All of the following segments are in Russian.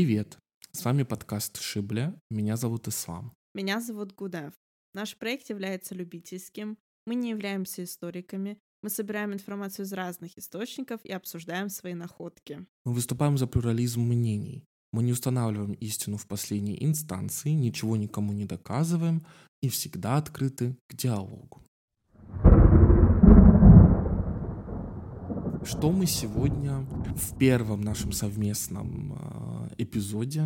Привет! С вами подкаст Шибля. Меня зовут Ислам. Меня зовут Гудев. Наш проект является любительским. Мы не являемся историками. Мы собираем информацию из разных источников и обсуждаем свои находки. Мы выступаем за плюрализм мнений. Мы не устанавливаем истину в последней инстанции, ничего никому не доказываем и всегда открыты к диалогу. Что мы сегодня в первом нашем совместном э, эпизоде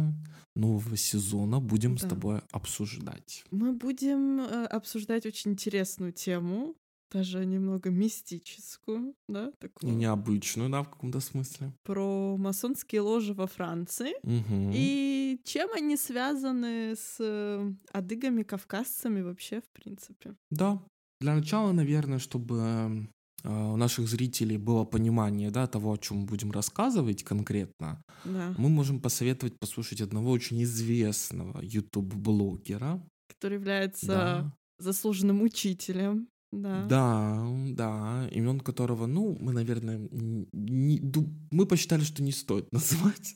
нового сезона будем Да. с тобой обсуждать? Мы будем э, обсуждать очень интересную тему, даже немного мистическую, да, И такую, необычную, да, в каком-то смысле. про масонские ложи во Франции. Мгм. И чем они связаны с э, адыгами, кавказцами вообще, в принципе. Да. Для начала, наверное, чтобы э, у наших зрителей было понимание да, того, о чем мы будем рассказывать конкретно, Да. мы можем посоветовать послушать одного очень известного YouTube-блогера. Который является Да, заслуженным учителем. Да. да, да, имен которого, ну, мы, наверное, не, мы посчитали, что не стоит называть.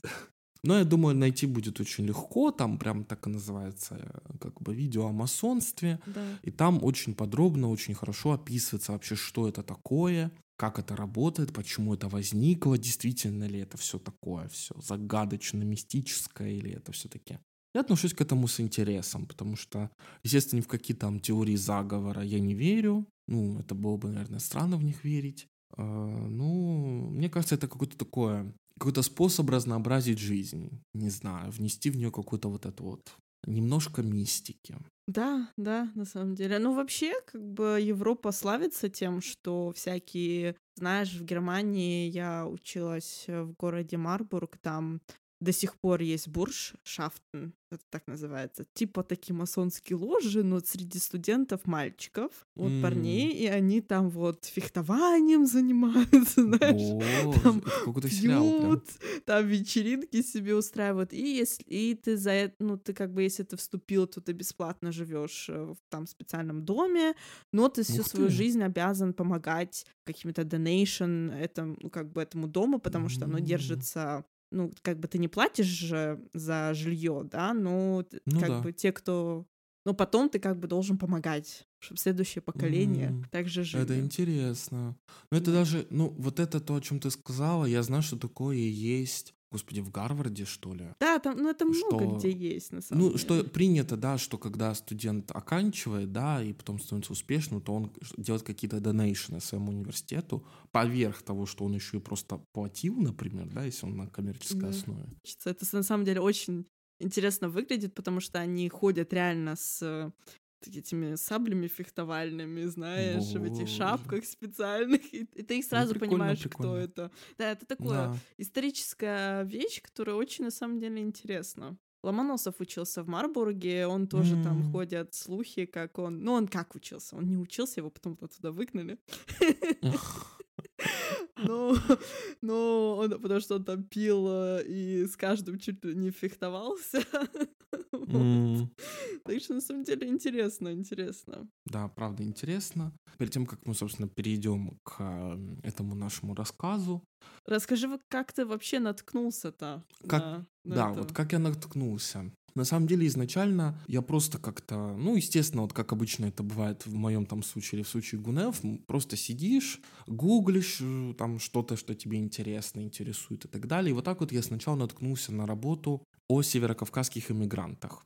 Но я думаю, найти будет очень легко. Там прям так и называется, как бы видео о масонстве. Да. И там очень подробно, очень хорошо описывается вообще, что это такое, как это работает, почему это возникло, действительно ли это все такое, все загадочно, мистическое, или это все-таки. Я отношусь к этому с интересом, потому что, естественно, ни в какие там теории заговора я не верю. Ну, это было бы, наверное, странно в них верить. А, Ну, мне кажется, это какое-то такое, какой-то способ разнообразить жизнь. Не знаю, внести в нее какую-то вот эту вот немножко мистики. Да, да, на самом деле. Ну, вообще, как бы Европа славится тем, что всякие... Знаешь, в Германии я училась э, в городе Марбург, там до сих пор есть бурж, шафтен, это так называется, типа такие масонские ложи, но среди студентов мальчиков, вот М. парней, и они там вот фехтованием занимаются, знаешь, Боже, там какой-то сериал пьют, там вечеринки себе устраивают. И если и ты за это, ну, ты как бы, если ты вступил, то ты бесплатно живешь в там специальном доме, но ты всю Ух свою ты. жизнь обязан помогать каким-то donation этому, ну, как бы этому дому, потому что оно держится ну, как бы ты не платишь же за жилье, да, но Ну как да. бы те, кто... Но потом ты как бы должен помогать, чтобы следующее поколение М, также жили. Это интересно. Ну, это Да. даже, ну, вот это то, о чем ты сказала, я знаю, что такое есть, господи, в Гарварде, что ли? Да, там, ну это много Что- где есть, на самом Ну, деле. что принято, да, что когда студент оканчивает, да, и потом становится успешным, то он делает какие-то донейшены своему университету поверх того, что он еще и просто платил, например, да, если он на коммерческой Да. основе. Это на самом деле очень интересно выглядит, потому что они ходят реально с этими саблями фехтовальными, знаешь, в этих Боже. шапках специальных, и, и ты их сразу прикольно, понимаешь, прикольно. кто это. Да, это такое Да. историческая вещь, которая очень на самом деле интересна. Ломоносов учился в Марбурге, он тоже там М. ходят слухи, как он... Ну, он как учился? Он не учился, его потом оттуда выгнали. Ну, ну, он, потому что он там пил э, и с каждым чуть ли не фехтовался. Так что, на самом деле, интересно, интересно. Да, правда интересно. Перед тем, как мы, собственно, перейдем к э, этому нашему рассказу, Расскажи, как ты вообще наткнулся-то? Как- на- на да, это? вот как я наткнулся. На самом деле, изначально я просто как-то, ну, естественно, вот как обычно это бывает в моем там случае или в случае Гунев, просто сидишь, гуглишь э, там что-то, что тебе интересно, интересует и так далее. И вот так вот я сначала наткнулся на работу о северокавказских иммигрантах.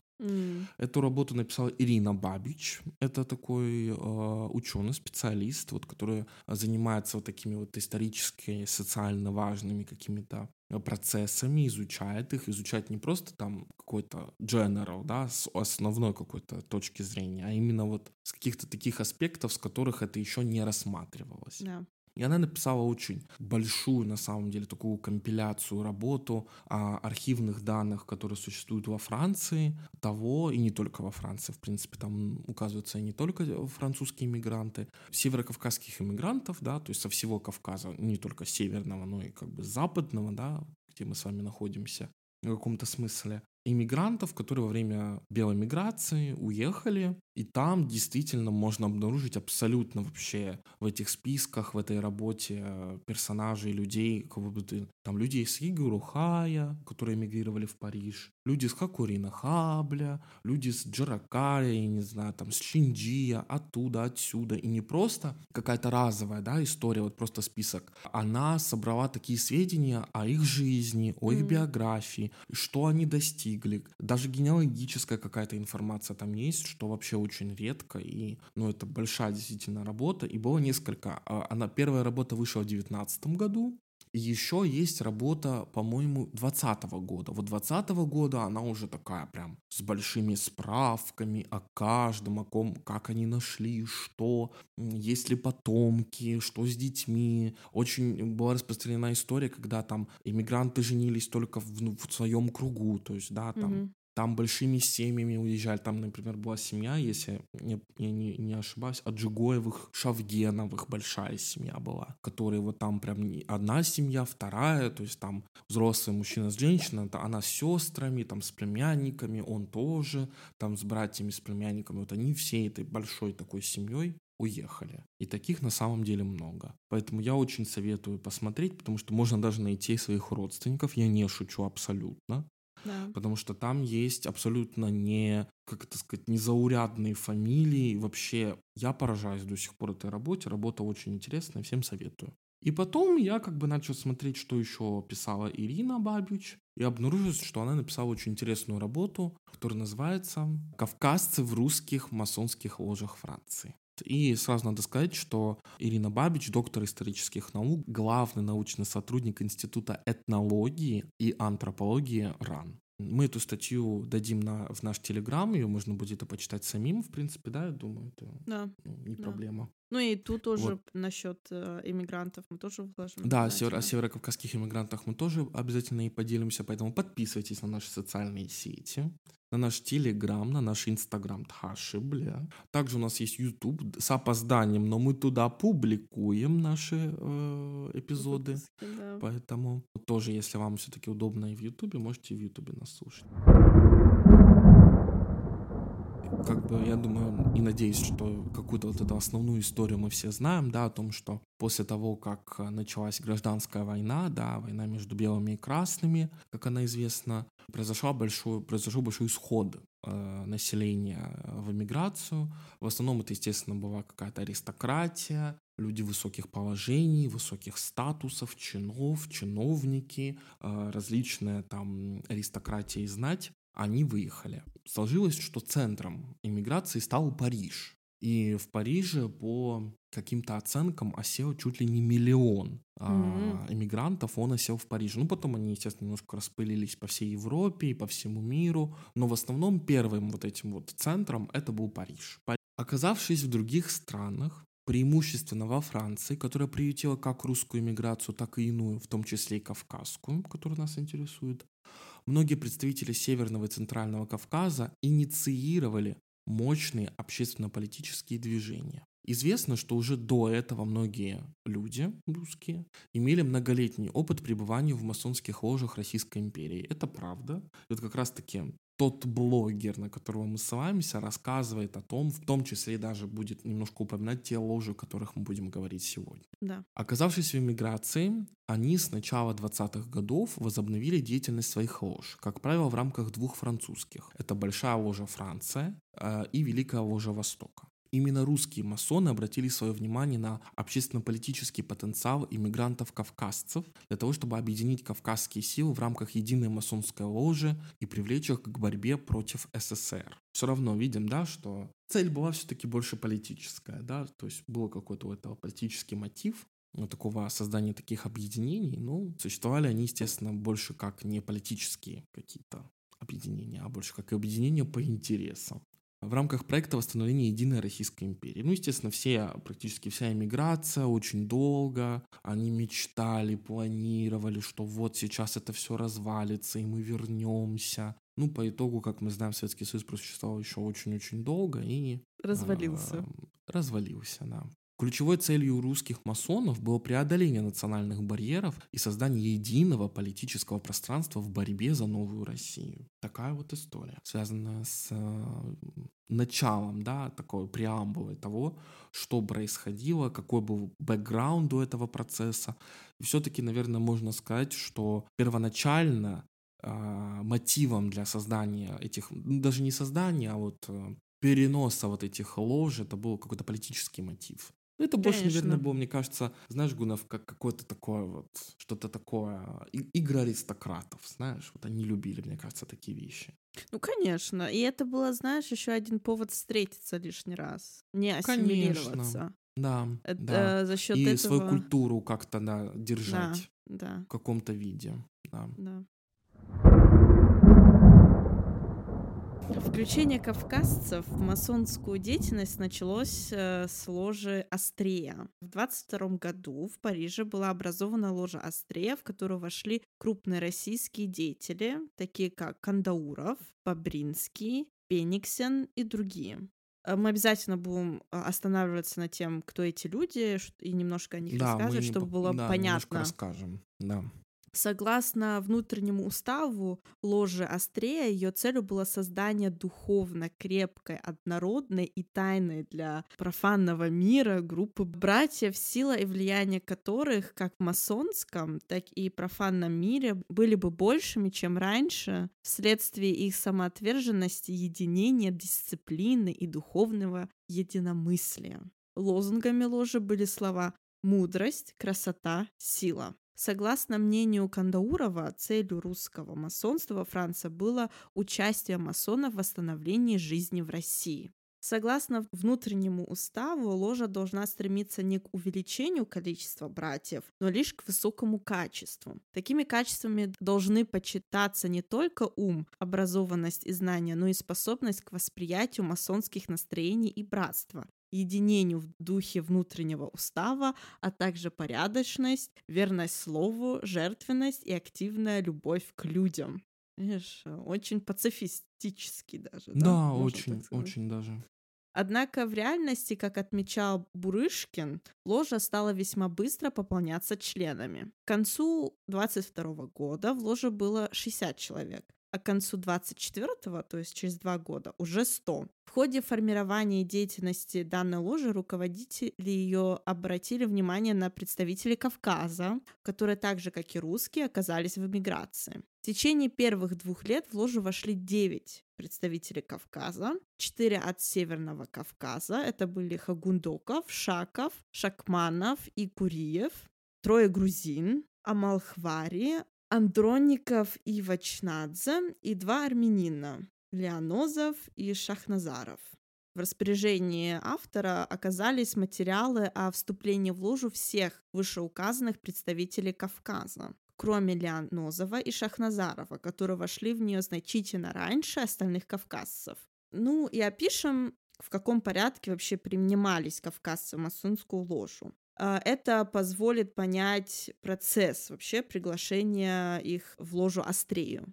Эту работу написала Ирина Бабич. Это такой ученый, специалист, вот, который занимается вот такими вот исторически, социально важными какими-то э, процессами, изучает их, изучает не просто там какой-то general, да, с основной какой-то точки зрения, а именно вот с каких-то таких аспектов, с которых это еще не рассматривалось. Да. И она написала очень большую, на самом деле, такую компиляцию, работу о архивных данных, которые существуют во Франции, того, и не только во Франции, в принципе, там указываются не только французские иммигранты, северокавказских иммигрантов, да, то есть со всего Кавказа, не только северного, но и как бы западного, да, где мы с вами находимся в каком-то смысле, иммигрантов, которые во время белой миграции уехали И там действительно можно обнаружить абсолютно вообще в этих списках, в этой работе персонажей, людей, бы ты... Там люди из Игору Хая, которые эмигрировали в Париж, люди с Хакурина Хабля, люди с Джаракария, я не знаю, там с Шинджия, оттуда, отсюда. И не просто какая-то разовая да, история, вот просто список. Она собрала такие сведения о их жизни, о их биографии, что они достигли. Даже генеалогическая какая-то информация там есть, что вообще очень редко, и, ну, это большая действительно работа, и было несколько. А, она, первая работа вышла в 2019 году, еще есть работа, по-моему, 2020 года. Вот 2020 года она уже такая прям с большими справками о каждом, о ком, как они нашли, что, есть ли потомки, что с детьми. Очень была распространена история, когда там иммигранты женились только в, ну, в своем кругу, то есть, да, там mm-hmm там большими семьями уезжали. Там, например, была семья, если я, я не, не ошибаюсь, Аджигоевых, Шавгеновых большая семья была, которые вот там прям одна семья, вторая, то есть там взрослый мужчина с женщиной, она с сестрами, там с племянниками, он тоже, там с братьями, с племянниками, вот они все этой большой такой семьей уехали. И таких на самом деле много. Поэтому я очень советую посмотреть, потому что можно даже найти своих родственников. Я не шучу абсолютно. Да. Потому что там есть абсолютно не, как это сказать, незаурядные фамилии. Вообще, я поражаюсь до сих пор этой работе. Работа очень интересная, всем советую. И потом я как бы начал смотреть, что еще писала Ирина Бабич, и обнаружил, что она написала очень интересную работу, которая называется «Кавказцы в русских масонских ложах Франции». И сразу надо сказать, что Ирина Бабич, доктор исторических наук, главный научный сотрудник Института этнологии и антропологии РАН. Мы эту статью дадим на, в наш Телеграм, ее можно будет это почитать самим, в принципе, да, я думаю, это да. ну, не да. проблема. Ну и тут тоже вот. насчет э, иммигрантов мы тоже вложим. Да, север, о северокавказских иммигрантах мы тоже обязательно и поделимся, поэтому подписывайтесь на наши социальные сети на наш Телеграм, на наш Инстаграм Тхаши, бля. Также у нас есть YouTube с опозданием, но мы туда публикуем наши э, эпизоды. Выпуски, да. Поэтому тоже, если вам все-таки удобно и в YouTube, можете в YouTube нас слушать как бы я думаю и надеюсь, что какую-то вот эту основную историю мы все знаем, да, о том, что после того, как началась гражданская война, да, война между белыми и красными, как она известна, произошел большой, произошел большой исход э, населения в эмиграцию. В основном это, естественно, была какая-то аристократия, люди высоких положений, высоких статусов, чинов, чиновники, э, различная там аристократия и знать они выехали. Сложилось, что центром иммиграции стал Париж. И в Париже по каким-то оценкам осел чуть ли не миллион mm-hmm. а, иммигрантов, он осел в Париже. Ну, потом они, естественно, немножко распылились по всей Европе и по всему миру, но в основном первым вот этим вот центром это был Париж. Оказавшись в других странах, преимущественно во Франции, которая приютила как русскую иммиграцию, так и иную, в том числе и кавказскую, которая нас интересует, многие представители Северного и Центрального Кавказа инициировали мощные общественно-политические движения. Известно, что уже до этого многие люди русские имели многолетний опыт пребывания в масонских ложах Российской империи. Это правда. И вот как раз-таки тот блогер, на которого мы ссылаемся, рассказывает о том, в том числе даже будет немножко упоминать те ложи, о которых мы будем говорить сегодня. Да. Оказавшись в эмиграции, они с начала 20-х годов возобновили деятельность своих лож, как правило, в рамках двух французских. Это Большая ложа Франция э, и Великая ложа Востока. Именно русские масоны обратили свое внимание на общественно-политический потенциал иммигрантов-кавказцев для того, чтобы объединить кавказские силы в рамках единой масонской ложи и привлечь их к борьбе против СССР. Все равно видим, да, что цель была все-таки больше политическая, да, то есть был какой-то у этого политический мотив, ну, такого создания таких объединений, ну, существовали они, естественно, больше как не политические какие-то объединения, а больше как объединения по интересам в рамках проекта восстановления единой Российской империи. Ну, естественно, все, практически вся эмиграция очень долго, они мечтали, планировали, что вот сейчас это все развалится, и мы вернемся. Ну, по итогу, как мы знаем, Советский Союз просуществовал еще очень-очень долго и... Развалился. Э, развалился, да. Ключевой целью русских масонов было преодоление национальных барьеров и создание единого политического пространства в борьбе за новую Россию. Такая вот история, связанная с э, началом, да, такой преамбулы того, что происходило, какой был бэкграунд у этого процесса. Все-таки, наверное, можно сказать, что первоначально э, мотивом для создания этих, ну, даже не создания, а вот э, переноса вот этих лож, это был какой-то политический мотив. Ну, это больше, Конечно. наверное, было, мне кажется, знаешь, Гунов, как какое-то такое вот, что-то такое, игра аристократов, знаешь, вот они любили, мне кажется, такие вещи. Ну, конечно. И это было, знаешь, еще один повод встретиться лишний раз. Не Конечно. ассимилироваться. Да, Это да. за счет И этого... свою культуру как-то, да, Да, держать да, в каком-то виде, да. да. Включение кавказцев в масонскую деятельность началось э, с ложи Астрея. В 22 году в Париже была образована ложа Астрея, в которую вошли крупные российские деятели, такие как Кандауров, Бобринский, Пениксен и другие. Э, Мы обязательно будем а, останавливаться на тем, кто эти люди, и немножко о них Да, рассказывать, чтобы было да, немножко понятно. расскажем, да. Согласно внутреннему уставу ложи Астрея, ее целью было создание духовно крепкой, однородной и тайной для профанного мира группы братьев, сила и влияние которых как в масонском, так и профанном мире были бы большими, чем раньше, вследствие их самоотверженности, единения, дисциплины и духовного единомыслия. Лозунгами ложи были слова «мудрость», «красота», «сила». Согласно мнению Кандаурова, целью русского масонства во Франции было участие масонов в восстановлении жизни в России. Согласно внутреннему уставу, ложа должна стремиться не к увеличению количества братьев, но лишь к высокому качеству. Такими качествами должны почитаться не только ум, образованность и знания, но и способность к восприятию масонских настроений и братства единению в духе внутреннего устава, а также порядочность, верность слову, жертвенность и активная любовь к людям. Видишь, очень пацифистический даже. Да, Да, очень, очень даже. Однако в реальности, как отмечал Бурышкин, ложа стала весьма быстро пополняться членами. К концу 22 года в ложе было 60 человек, а к концу 24, то есть через два года, уже 100. В ходе формирования деятельности данной ложи руководители ее обратили внимание на представителей Кавказа, которые так же, как и русские, оказались в эмиграции. В течение первых двух лет в ложу вошли 9 представителей Кавказа, 4 от Северного Кавказа, это были Хагундоков, Шаков, Шакманов и Куриев, трое грузин, Амалхвари, Андроников и Вачнадзе и два армянина Леонозов и Шахназаров. В распоряжении автора оказались материалы о вступлении в ложу всех вышеуказанных представителей Кавказа, кроме Леонозова и Шахназарова, которые вошли в нее значительно раньше остальных кавказцев. Ну и опишем, в каком порядке вообще принимались кавказцы в масонскую ложу. А, Это позволит понять процесс вообще приглашения их в ложу Астрею.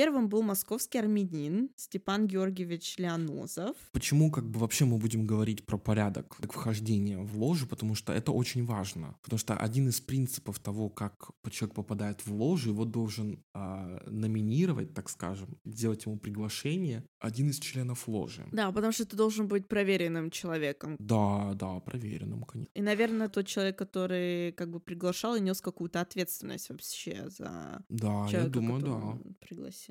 Первым был московский армянин Степан Георгиевич Леонозов. Почему как бы вообще мы будем говорить про порядок вхождения в ложу? Потому что это очень важно. Потому что один из принципов того, как человек попадает в ложу, его должен а, номинировать, так скажем, сделать ему приглашение один из членов ложи. Да, потому что ты должен быть проверенным человеком. Да, да, проверенным, конечно. И, наверное, тот человек, который как бы приглашал и нес какую-то ответственность вообще за Да, человека, я думаю, да. пригласил.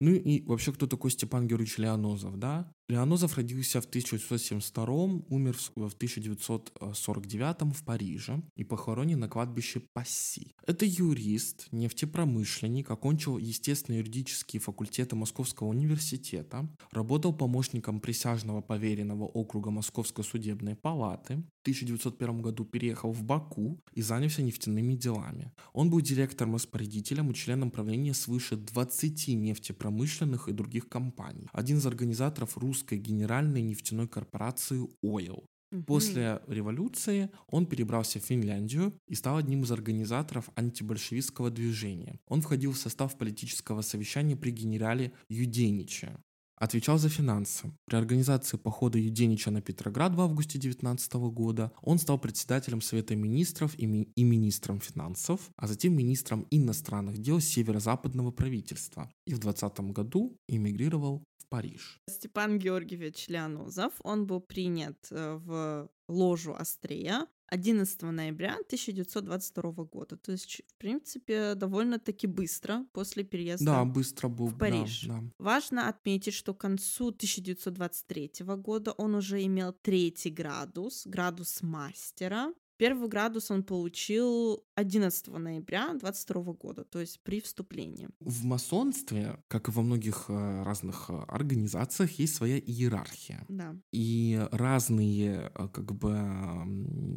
Ну и вообще, кто такой Степан Георгиевич Леонозов, да? Леонозов родился в 1972 умер в в 1949 в Париже и похоронен на кладбище Пасси. Это юрист, нефтепромышленник, окончил естественно-юридические факультеты Московского университета, работал помощником присяжного поверенного округа Московской судебной палаты, в 1901 году переехал в Баку и занялся нефтяными делами. Он был директором-распорядителем и членом правления свыше 20 нефтепромышленных и других компаний. Один из организаторов русской генеральной нефтяной корпорации «Ойл». Мгм. После революции он перебрался в Финляндию и стал одним из организаторов антибольшевистского движения. Он входил в состав политического совещания при генерале Юдениче. Отвечал за финансы. При организации похода Юденича на Петроград в августе 19 года он стал председателем Совета министров и, ми- и министром финансов, а затем министром иностранных дел северо-западного правительства. И в 20 году эмигрировал в Париж. Степан Георгиевич Леонозов, он был принят э, в ложу Астрея 11 ноября 1922 года. То есть, в принципе, довольно-таки быстро после переезда Да, быстро был. в Париж. Да, да. Важно отметить, что к концу 1923 года он уже имел третий градус, градус мастера. Первый градус он получил 11 ноября 22 года, то есть при вступлении. В масонстве, как и во многих э, разных э, организациях, есть своя иерархия. Да. И разные, э, как бы,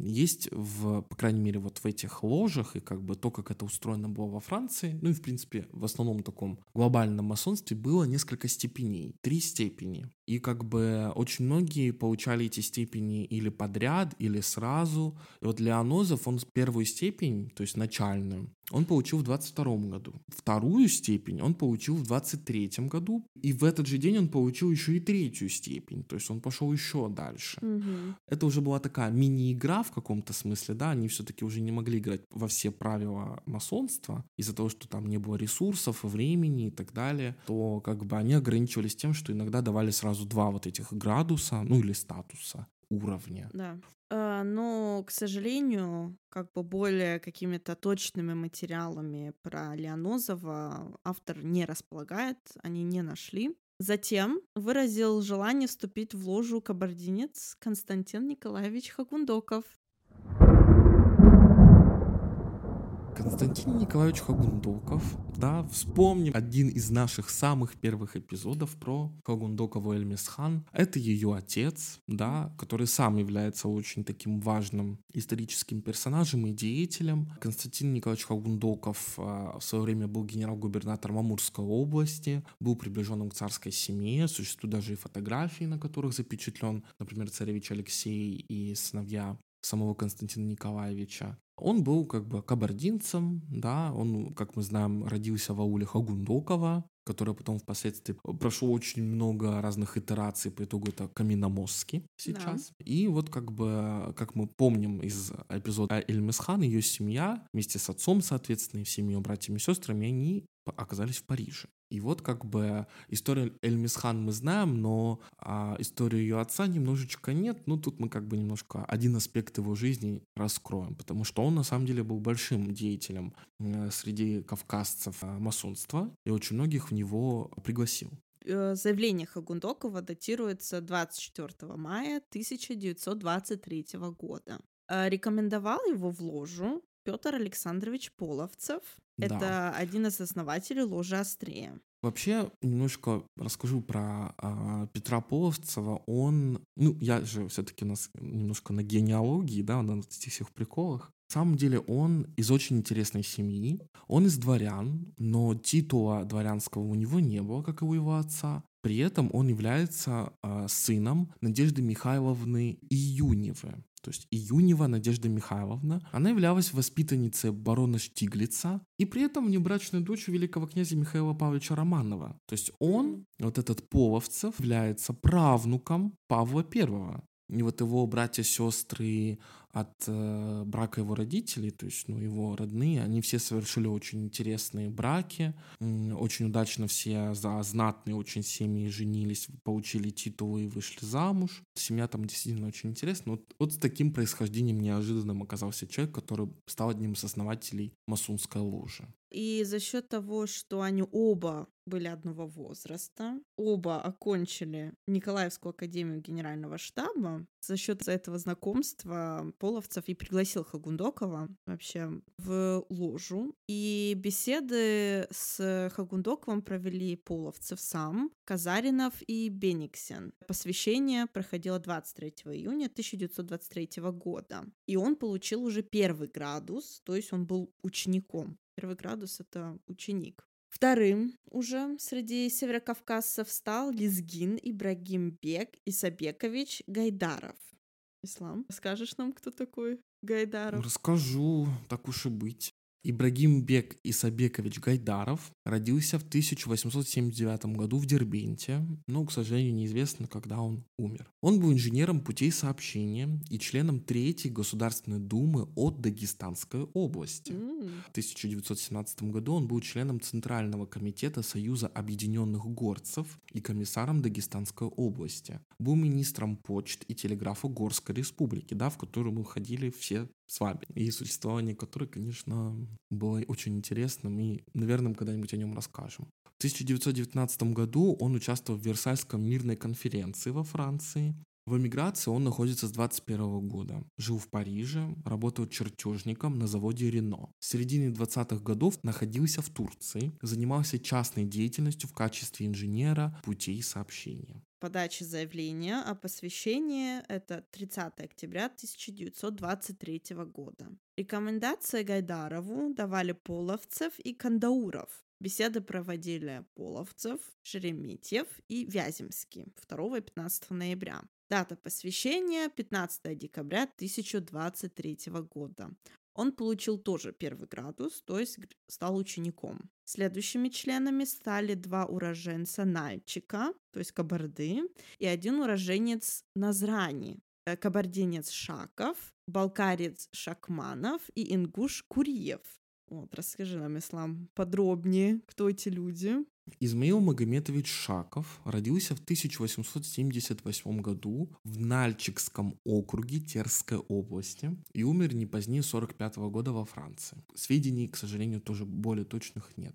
есть в, по крайней мере, вот в этих ложах, и как бы то, как это устроено было во Франции, ну и, в принципе, в основном таком глобальном масонстве было несколько степеней, три степени. И как бы очень многие получали эти степени или подряд, или сразу. И вот Леонозов, он первую степень, то есть начальную, он получил в 22 году. Вторую степень он получил в 23 году. И в этот же день он получил еще и третью степень. То есть он пошел еще дальше. Мгм. Это уже была такая мини-игра в каком-то смысле, да, они все-таки уже не могли играть во все правила масонства из-за того, что там не было ресурсов, времени и так далее, то как бы они ограничивались тем, что иногда давали сразу два вот этих градуса, ну или статуса, уровня. Да. Э, Но, к сожалению, как бы более какими-то точными материалами про Леонозова автор не располагает, они не нашли. Затем выразил желание вступить в ложу кабардинец Константин Николаевич Хакундоков. Константин Николаевич Хагундоков, да, вспомним один из наших самых первых эпизодов про Хагундокову Эльмисхан. Это ее отец, да, который сам является очень таким важным историческим персонажем и деятелем. Константин Николаевич Хагундоков а, в свое время был генерал-губернатором Амурской области, был приближенным к царской семье, существуют даже и фотографии, на которых запечатлен, например, царевич Алексей и сыновья самого Константина Николаевича. Он был как бы кабардинцем, да, он, как мы знаем, родился в ауле Хагундокова, которое потом впоследствии прошло очень много разных итераций, по итогу это Каминомостки сейчас. И вот как бы, как мы помним из эпизода Эльмисхан, ее семья вместе с отцом, соответственно, и всеми ее братьями и сестрами, они оказались в Париже. И вот как бы историю Эльмисхан мы знаем, но а, историю ее отца немножечко нет. Ну, тут мы как бы немножко один аспект его жизни раскроем, потому что он на самом деле был большим деятелем э, среди кавказцев э, масонства и очень многих в него пригласил. Э, Заявление Хагундокова датируется 24 мая 1923 года. Рекомендовал его в ложу Петр Александрович Половцев. Да. Это один из основателей ложи Астрея. Вообще, немножко расскажу про а, Петра Половцева. Он, ну, я же все-таки у нас немножко на генеалогии, да, на этих всех приколах. На самом деле он из очень интересной семьи. Он из дворян, но титула дворянского у него не было, как и у его отца. При этом он является а, сыном Надежды Михайловны Июневы. То есть Июнева Надежда Михайловна. Она являлась воспитанницей барона Штиглица и при этом внебрачной дочерью великого князя Михаила Павловича Романова. То есть он, вот этот Половцев, является правнуком Павла Первого. И вот его братья-сестры от э, брака его родителей, то есть ну, его родные, они все совершили очень интересные браки, очень удачно все за знатные очень семьи женились, получили титулы и вышли замуж. Семья там действительно очень интересная. Вот, вот с таким происхождением неожиданным оказался человек, который стал одним из основателей масонской ложи. И за счет того, что они оба были одного возраста, оба окончили Николаевскую академию генерального штаба, за счет этого знакомства Половцев и пригласил Хагундокова вообще в ложу. И беседы с Хагундоковым провели Половцев сам, Казаринов и Бениксен. Посвящение проходило 23 июня 1923 года. И он получил уже первый градус, то есть он был учеником. Первый градус — это ученик. Вторым уже среди северокавказцев стал Лизгин Ибрагимбек Исабекович Гайдаров. Ислам, скажешь нам, кто такой Гайдаров? Расскажу, так уж и быть. Ибрагимбек Исабекович Гайдаров родился в 1879 году в Дербенте, но, к сожалению, неизвестно, когда он умер. Он был инженером путей сообщения и членом Третьей Государственной Думы от Дагестанской области. В 1917 году он был членом Центрального комитета Союза Объединенных Горцев и комиссаром Дагестанской области. Был министром почт и телеграфа Горской Республики, да, в которую мы ходили все с вами. И существование которой, конечно, было очень интересным и, наверное, когда-нибудь о нем расскажем. В 1919 году он участвовал в Версальской мирной конференции во Франции. В эмиграции он находится с 21 года. Жил в Париже, работал чертежником на заводе Рено. В середине 20-х годов находился в Турции, занимался частной деятельностью в качестве инженера путей сообщения подачи заявления о посвящении это 30 октября 1923 года. Рекомендации Гайдарову давали Половцев и Кандауров. Беседы проводили Половцев, Шереметьев и Вяземский 2 и 15 ноября. Дата посвящения 15 декабря 1023 года. Он получил тоже первый градус, то есть стал учеником. Следующими членами стали два уроженца Нальчика, то есть Кабарды, и один уроженец Назрани, э, кабардинец Шаков, балкарец Шакманов и ингуш Куриев. Вот, расскажи нам, Ислам, подробнее, кто эти люди. Измаил Магометович Шаков родился в 1878 году в Нальчикском округе Терской области и умер не позднее 45 года во Франции. Сведений, к сожалению, тоже более точных нет.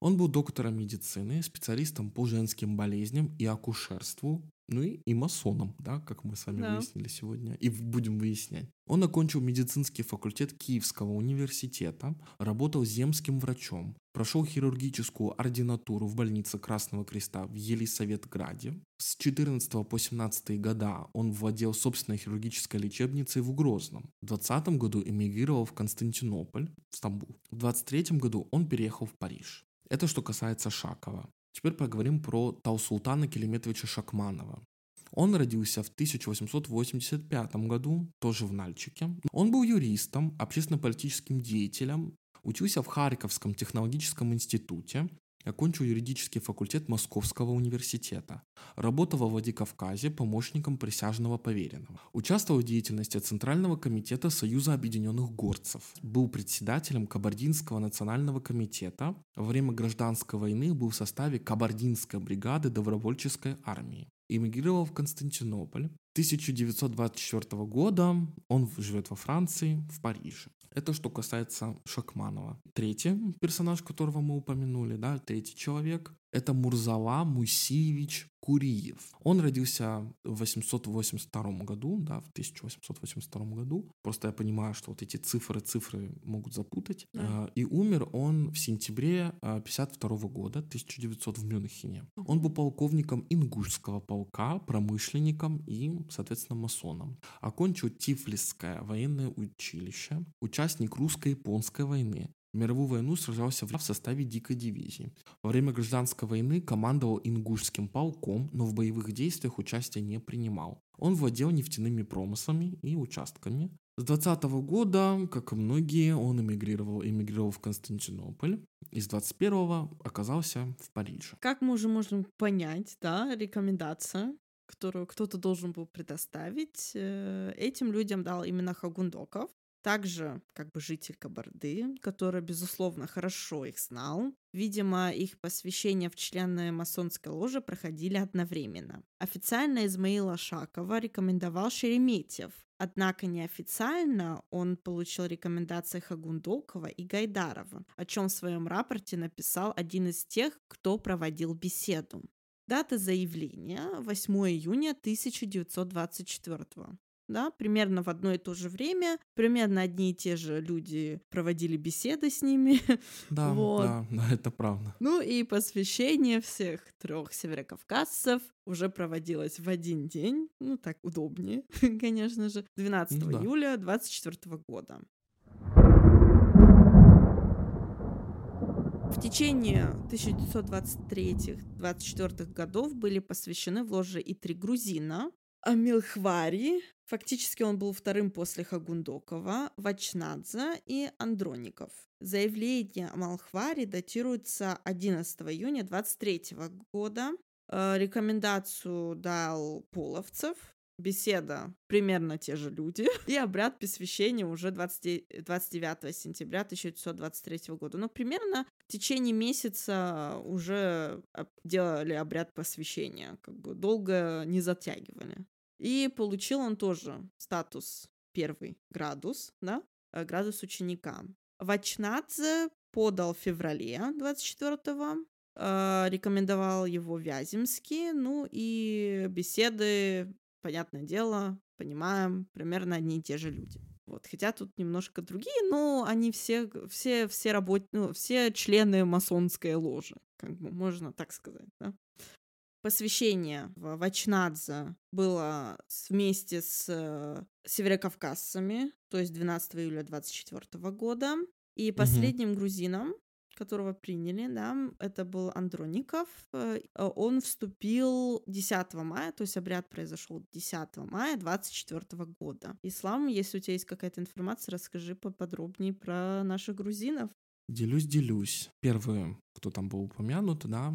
Он был доктором медицины, специалистом по женским болезням и акушерству, ну и, и масоном, да, как мы с вами да. выяснили сегодня, и будем выяснять. Он окончил медицинский факультет Киевского университета, работал земским врачом, прошел хирургическую ординатуру в больнице Красного Креста в Елисаветграде. С 14 по 17 года он владел собственной хирургической лечебницей в Грозном. В 20 году эмигрировал в Константинополь, в Стамбул. В 23 году он переехал в Париж. Это что касается Шакова. Теперь поговорим про Таусултана Келеметовича Шакманова. Он родился в 1885 году, тоже в Нальчике. Он был юристом, общественно-политическим деятелем, учился в Харьковском технологическом институте, Окончил юридический факультет Московского университета. Работал во Владикавказе помощником присяжного поверенного. Участвовал в деятельности Центрального комитета Союза объединенных горцев. Был председателем Кабардинского национального комитета. Во время гражданской войны был в составе Кабардинской бригады добровольческой армии. Эмигрировал в Константинополь. 1924 года он живет во Франции, в Париже. Это что касается Шакманова. Третий персонаж, которого мы упомянули, да, третий человек, это Мурзала Мусиевич Куриев. Он родился в 882 году, да, в 1882 году. Просто я понимаю, что вот эти цифры, цифры могут запутать. Да. И умер он в сентябре 52 года, 1900 в Мюнхене. Он был полковником ингушского полка, промышленником и, соответственно, масоном. Окончил Тифлисское военное училище, участник русско-японской войны. Мировую войну сражался в составе дикой дивизии. Во время гражданской войны командовал ингушским полком, но в боевых действиях участия не принимал. Он владел нефтяными промыслами и участками. С 20 года, как и многие, он эмигрировал, эмигрировал в Константинополь. И с 21 оказался в Париже. Как мы уже можем понять, да, рекомендация, которую кто-то должен был предоставить, э, этим людям дал именно Хагундоков. Также как бы житель Кабарды, который, безусловно, хорошо их знал. Видимо, их посвящение в члены масонской ложи проходили одновременно. Официально Измаила Шакова рекомендовал Шереметьев, Однако неофициально он получил рекомендации Хагундокова и Гайдарова, о чем в своем рапорте написал один из тех, кто проводил беседу. Дата заявления 8 июня 1924 да, примерно в одно и то же время, примерно одни и те же люди проводили беседы с ними. Да, вот. да, да, это правда. Ну и посвящение всех трех северокавказцев уже проводилось в один день, ну так удобнее, конечно же, 12 ну, да. июля 24 года. В течение 1923-24 годов были посвящены в ложе и три грузина, Амилхвари, фактически он был вторым после Хагундокова, Вачнадзе и Андроников. Заявление Амалхвари датируется 11 июня 23 года. Э, рекомендацию дал Половцев, беседа примерно те же люди, и обряд посвящения уже 20, 29 сентября 1923 года. Ну, примерно в течение месяца уже делали обряд посвящения, как бы долго не затягивали. И получил он тоже статус первый градус, да, э, градус ученика. Вачнадзе подал в феврале 24-го, э, рекомендовал его Вяземский, ну и беседы понятное дело, понимаем, примерно одни и те же люди. Вот, хотя тут немножко другие, но они все, все, все работ... ну, все члены масонской ложи, как бы можно так сказать, да. Посвящение в Вачнадзе было вместе с северокавказцами, то есть 12 июля 24 года. И последним угу. грузином которого приняли, да, это был Андроников. Э, он вступил 10 мая, то есть обряд произошел 10 мая 24 года. Ислам, если у тебя есть какая-то информация, расскажи поподробнее про наших грузинов. Делюсь, делюсь. Первый, кто там был упомянут, да,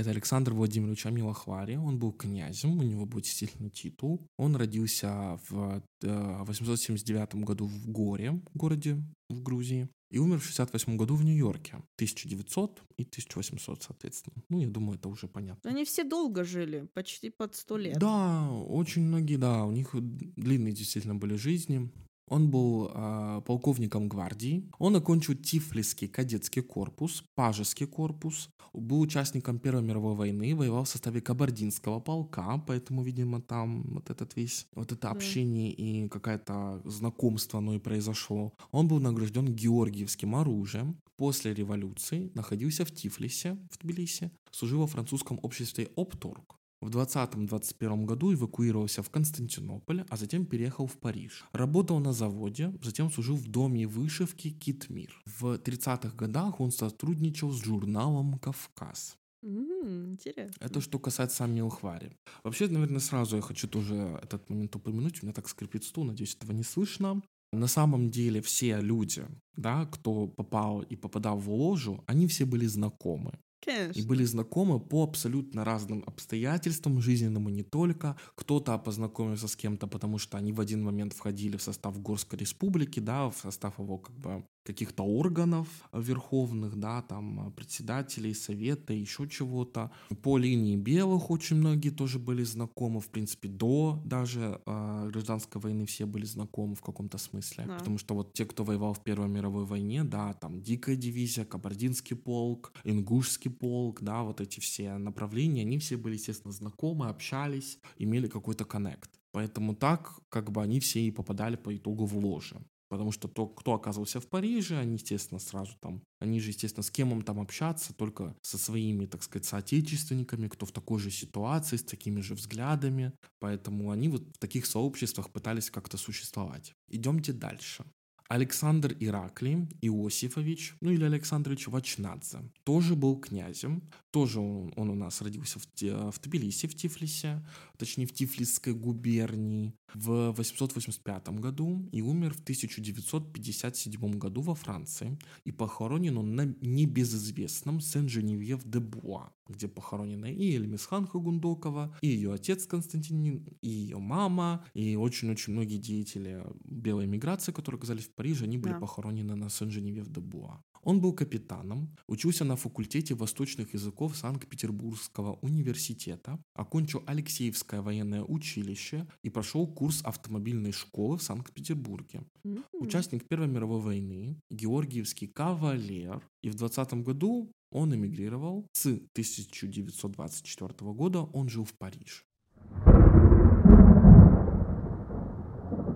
это Александр Владимирович Амилахвари. Он был князем, у него был действительно титул. Он родился в 879 э, году в Горе, городе в Грузии и умер в 68 году в Нью-Йорке. 1900 и 1800, соответственно. Ну, я думаю, это уже понятно. Они все долго жили, почти под сто лет. Да, очень многие, да, у них длинные действительно были жизни. Он был э, полковником гвардии. Он окончил Тифлисский кадетский корпус, Пажеский корпус. Был участником Первой мировой войны, воевал в составе Кабардинского полка, поэтому, видимо, там вот этот весь, вот это общение и какое-то знакомство оно и произошло. Он был награжден Георгиевским оружием. После революции находился в Тифлисе, в Тбилиси, служил во французском обществе Опторг. В 2020-2021 году эвакуировался в Константинополь, а затем переехал в Париж. Работал на заводе, затем служил в доме вышивки «Китмир». В 30-х годах он сотрудничал с журналом «Кавказ». Mm, интересно. Это что касается Амилхвари. Вообще, наверное, сразу я хочу тоже этот момент упомянуть. У меня так скрипит стул, надеюсь, этого не слышно. На самом деле все люди, да, кто попал и попадал в ложу, они все были знакомы. Конечно. И были знакомы по абсолютно разным обстоятельствам, жизненным и не только. Кто-то познакомился с кем-то, потому что они в один момент входили в состав Горской республики, да, в состав его как бы каких-то органов верховных, да, там председателей совета, еще чего-то. По линии белых очень многие тоже были знакомы, в принципе, до даже э, гражданской войны все были знакомы в каком-то смысле. Да. Потому что вот те, кто воевал в Первой мировой войне, да, там Дикая дивизия, Кабардинский полк, Ингушский полк, да, вот эти все направления, они все были, естественно, знакомы, общались, имели какой-то коннект. Поэтому так, как бы они все и попадали по итогу в ложе. Потому что то, кто оказывался в Париже, они, естественно, сразу там, они же, естественно, с кем им там общаться, только со своими, так сказать, соотечественниками, кто в такой же ситуации, с такими же взглядами. Поэтому они вот в таких сообществах пытались как-то существовать. Идемте дальше. Александр Ираклий Иосифович, ну или Александрович Вачнадзе, тоже был князем, тоже он, он у нас родился в, в Тбилиси, в Тифлисе, точнее в Тифлисской губернии в 885 году и умер в 1957 году во Франции. И похоронен он на небезызвестном Сен-Женевьев-де-Буа, где похоронены и Эльмисхан Хагундокова, и ее отец Константин, и ее мама, и очень-очень многие деятели белой миграции, которые оказались в Париже, они были да. похоронены на Сен-Женевьев-де-Буа. Он был капитаном, учился на факультете восточных языков Санкт-Петербургского университета, окончил Алексеевское военное училище и прошел курс автомобильной школы в Санкт-Петербурге. Mm-hmm. Участник Первой мировой войны, георгиевский кавалер, и в 20 году он эмигрировал. С 1924 года он жил в Париже.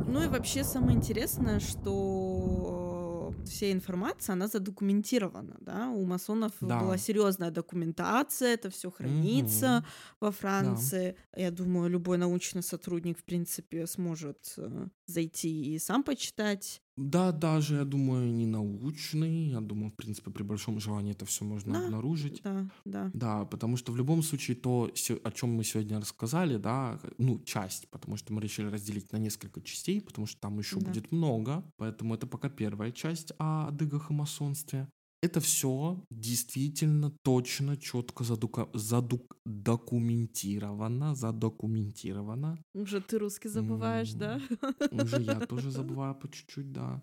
Ну и вообще самое интересное, что вся информация, она задокументирована, да, у масонов да. была серьезная документация, это все хранится угу. во Франции. Да. Я думаю, любой научный сотрудник, в принципе, сможет э, зайти и сам почитать. Да, даже, я думаю, не научный. Я думаю, в принципе, при большом желании это все можно Да, обнаружить. Да, да. Да, потому что в любом случае то, о чем мы сегодня рассказали, да, ну, часть, потому что мы решили разделить на несколько частей, потому что там еще Да. будет много, поэтому это пока первая часть о адыгах и масонстве. Это все действительно точно, четко задука, задук, документировано, задокументировано. Уже ты русский забываешь, да? Уже я тоже забываю по чуть-чуть, да.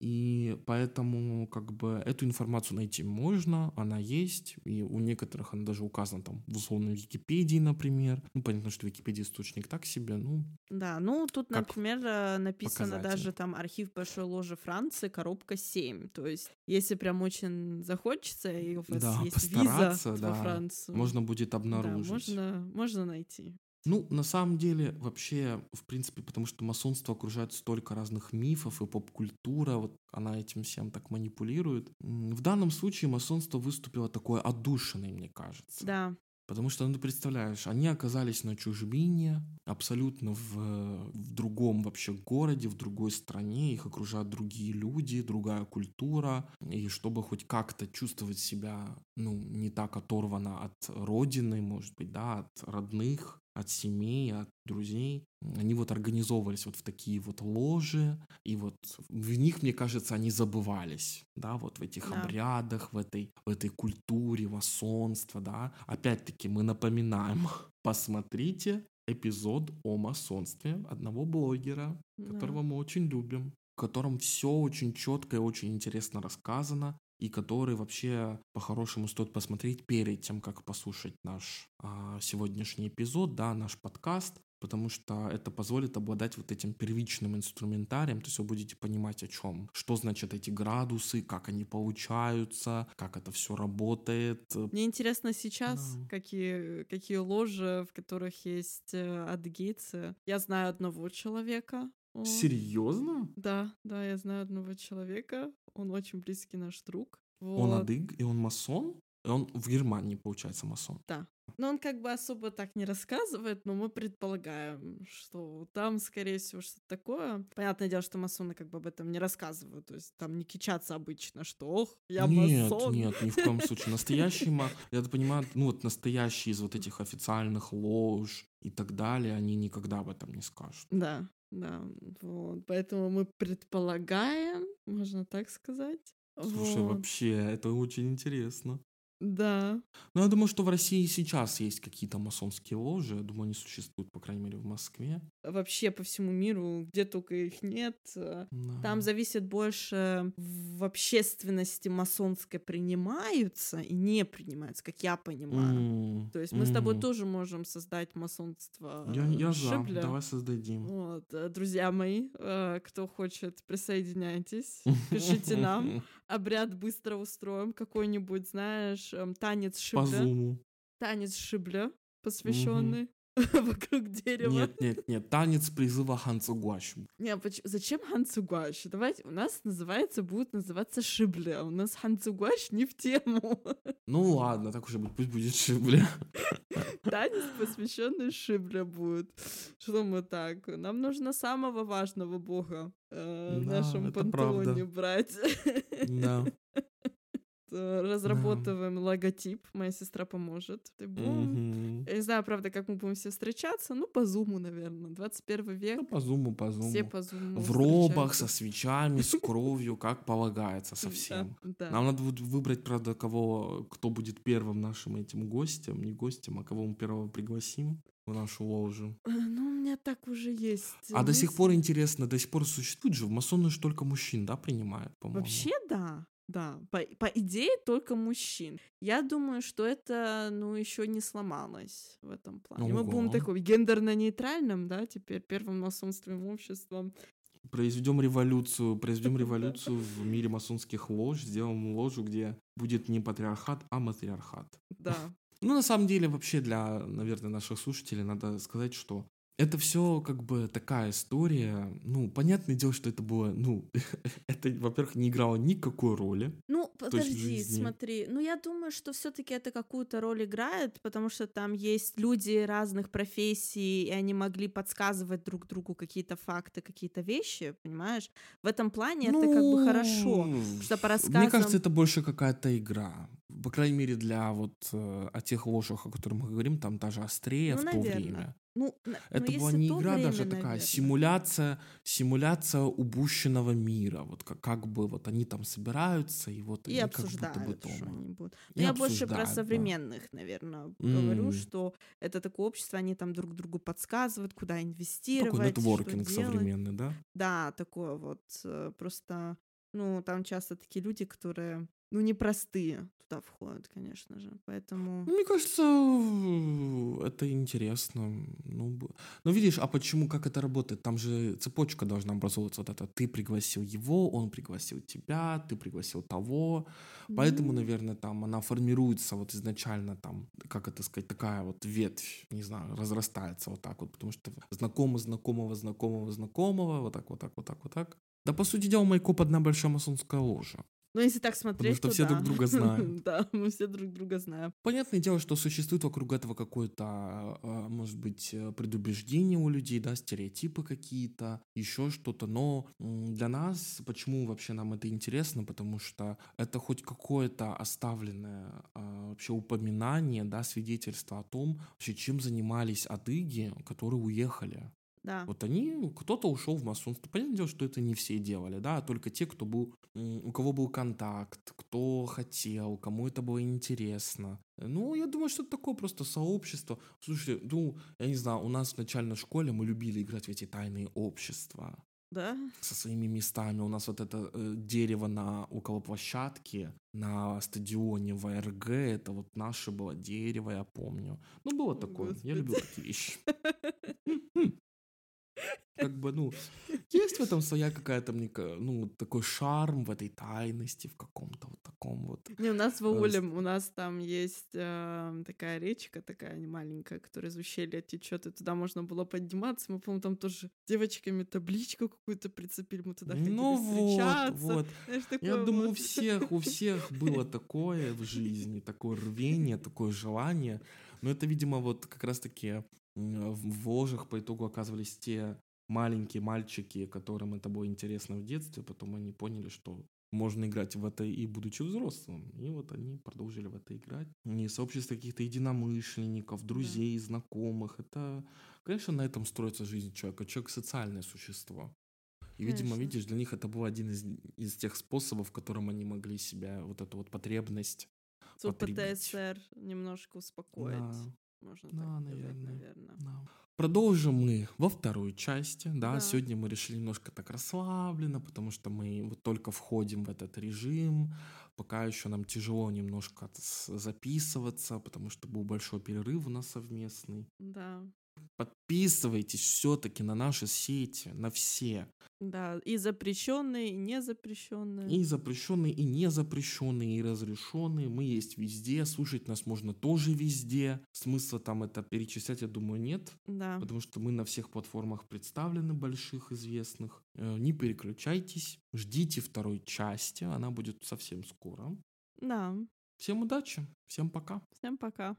И поэтому как бы эту информацию найти можно, она есть, и у некоторых она даже указана там в условной Википедии, например. Ну, понятно, что Википедия источник так себе, ну, Да, ну тут, например, э, написано показатель. даже там архив Большой Ложи Франции, коробка 7. То есть, если прям очень захочется, и у вас Да, есть виза во да, Францию, можно будет да, обнаружить. можно, можно найти. Ну, на самом деле, вообще, в принципе, потому что масонство окружает столько разных мифов, и поп-культура, вот она этим всем так манипулирует. В данном случае масонство выступило такой отдушиной, мне кажется. Да, Потому что, ну, ты представляешь, они оказались на чужбине, абсолютно в, в другом вообще городе, в другой стране, их окружают другие люди, другая культура. И чтобы хоть как-то чувствовать себя, ну, не так оторвано от родины, может быть, да, от родных, от семей, от друзей. Они вот организовывались вот в такие вот ложи, и вот в них, мне кажется, они забывались, да, вот в этих Да. обрядах, в этой, в этой культуре масонства, да. Опять-таки мы напоминаем, посмотрите эпизод о масонстве одного блогера, да. которого мы очень любим, в котором все очень четко и очень интересно рассказано, и который вообще по-хорошему стоит посмотреть перед тем, как послушать наш а, сегодняшний эпизод, да, наш подкаст, потому что это позволит обладать вот этим первичным инструментарием, то есть вы будете понимать о чем, что значат эти градусы, как они получаются, как это все работает. Мне интересно сейчас, Да. какие, какие ложи, в которых есть э, адыгейцы. Я знаю одного человека. Серьезно? Да, да, я знаю одного человека. Он очень близкий наш друг. Он Вот. адыг, и он масон? И он в Германии, получается, масон. Но он как бы особо так не рассказывает, но мы предполагаем, что там, скорее всего, что-то такое. Понятное дело, что масоны как бы об этом не рассказывают. То есть там не кичатся обычно, что ох, я нет, масон. нет, ни в коем случае. Настоящий ма... Я понимаю, ну вот настоящие из вот этих официальных лож и так далее, они никогда об этом не скажут. Да, да, вот. Поэтому мы предполагаем, можно так сказать. Слушай, Вот. вообще, это очень интересно. Да, Ну, я думаю, что в России сейчас есть какие-то масонские ложи. Я думаю, они существуют, по крайней мере, в Москве. вообще по всему миру, где только их нет. э, Да. Там зависит больше в общественности масонской принимаются и не принимаются, как я понимаю. М, То есть мы с тобой тоже можем создать масонство Я, я э, за. Шибля. Давай создадим. Вот, э, друзья мои, кто хочет, присоединяйтесь, пишите нам. Обряд быстро устроим, какой-нибудь, знаешь, эм, танец По шибля. зуму. Танец шибля, посвященный вокруг дерева. Нет, нет, нет. Танец призыва Ханцугуаш. Не, поч- зачем ханцугуаш? Давайте, у нас называется, будет называться шибля. У нас ханцугуаш не в тему. Ну ладно, так уже будет, пусть будет шибля. Танец, посвященный шибля будет. Что мы так? Нам нужно самого важного бога э, в Да, нашем это пантеоне правда. брать. Да. Э, Разработываем логотип, моя сестра поможет. И будем- Мгм. Я не знаю, правда, как мы будем все встречаться. Ну, по зуму, наверное. 21 век. Ну, по зуму, по зуму. Все по зуму В робах, со свечами, с кровью, как полагается совсем. Да, да. Нам надо будет выбрать, правда, кого, кто будет первым нашим этим гостем, не гостем, а кого мы первого пригласим в нашу ложу. Э, Ну, у меня так уже есть. А до сих пор интересно, до сих пор существует же, в масоны же только мужчин, да, принимают, по-моему? Вообще, да. Да, по, по идее только мужчин. Я думаю, что это, ну, еще не сломалось в этом плане. Мы будем Ого. такой гендерно-нейтральным, да, теперь первым масонским обществом. Произведем революцию, произведем революцию в мире масонских лож, сделаем ложу, где будет не патриархат, а матриархат. Да, Ну, на самом деле, вообще для, наверное, наших слушателей надо сказать, что это все как бы такая история. Ну, понятное дело, что это было, ну, это, во-первых, не играло никакой роли. Ну, подожди, смотри. Ну, я думаю, что все-таки это какую-то роль играет, потому что там есть люди разных профессий, и они могли подсказывать друг другу какие-то факты, какие-то вещи, понимаешь? В этом плане ну, это как бы хорошо, ну, что по рассказам... Мне кажется, это больше какая-то игра. По крайней мере, для вот э, о тех ложах, о которых мы говорим, там даже острее ну, в наверное. то время. Ну, это была не игра время, даже, а такая наверное. симуляция, симуляция убущенного мира. Вот как, как бы вот они там собираются и вот и они обсуждают, как будто бы что они будут. Но я больше про современных, да. наверное, mm. говорю, что это такое общество, они там друг другу подсказывают, куда инвестировать, Такой нетворкинг современный, да? Да, такое вот э, просто, ну там часто такие люди, которые ну, непростые туда входят, конечно же. Поэтому... Мне кажется, это интересно. Ну, ну, видишь, а почему, как это работает? Там же цепочка должна образовываться вот это. Ты пригласил его, он пригласил тебя, ты пригласил того. Поэтому, наверное, там она формируется вот изначально там, как это сказать, такая вот ветвь, не знаю, разрастается вот так вот, потому что знакомый знакомого, знакомого, знакомого, вот так, вот так, вот так, вот так. Да, по сути дела, Майкоп одна большая масонская ложа. Ну, если так смотреть, Потому что все да. друг друга знают. да, мы все друг друга знаем. Понятное дело, что существует вокруг этого какое-то, а, может быть, э, предубеждение у людей, да, стереотипы какие-то, еще что-то. Но для нас, почему вообще нам это интересно? Потому что это хоть какое-то оставленное а, вообще упоминание, да, свидетельство о том, вообще, чем занимались адыги, которые уехали. Да. Вот они, кто-то ушел в масонство. Понятное дело, что это не все делали, да, а только те, кто был, у кого был контакт, кто хотел, кому это было интересно. Ну, я думаю, что это такое просто сообщество. Слушайте, ну, я не знаю, у нас в начальной школе мы любили играть в эти тайные общества. Да? Со своими местами. У нас вот это э, дерево на около площадки на стадионе ВРГ, это вот наше было дерево, я помню. Ну, было такое. Господи. Я любил такие вещи. Как бы, ну, есть в этом своя какая-то, мне, ну, такой шарм в этой тайности, в каком-то вот таком вот. Не, у нас в Аулем, у нас там есть э, такая речка, такая маленькая, которая из ущелья течет, и туда можно было подниматься. Мы, по-моему, там тоже девочками табличку какую-то прицепили, мы туда ходили ну встречаться. Вот, вот. Знаешь, Я вот. думаю, у всех, у всех было такое в жизни, такое рвение, такое желание. Но это, видимо, вот как раз-таки в ложах по итогу оказывались те маленькие мальчики, которым это было интересно в детстве, потом они поняли, что можно играть в это и будучи взрослым. И вот они продолжили в это играть. И сообщество каких-то единомышленников, друзей, да. знакомых. Это, конечно, на этом строится жизнь человека. Человек социальное существо. И, Конечно. видимо, видишь, для них это был один из, из тех способов, которым они могли себя, вот эту вот потребность ПТСР немножко успокоить. Да. Можно да, так наверное. Сказать, наверное. Да. Продолжим мы во второй части. Да? да, сегодня мы решили немножко так расслабленно, потому что мы вот только входим в этот режим. Пока еще нам тяжело немножко записываться, потому что был большой перерыв у нас совместный. Да. Подписывайтесь все-таки на наши сети, на все. Да, и запрещенные, и не запрещенные. И запрещенные, и не запрещенные, и разрешенные. Мы есть везде. Слушать нас можно тоже везде. Смысла там это перечислять, я думаю, нет. Да. Потому что мы на всех платформах представлены, больших, известных. Э, не переключайтесь. Ждите второй части. Она будет совсем скоро. Да. Всем удачи. Всем пока. Всем пока.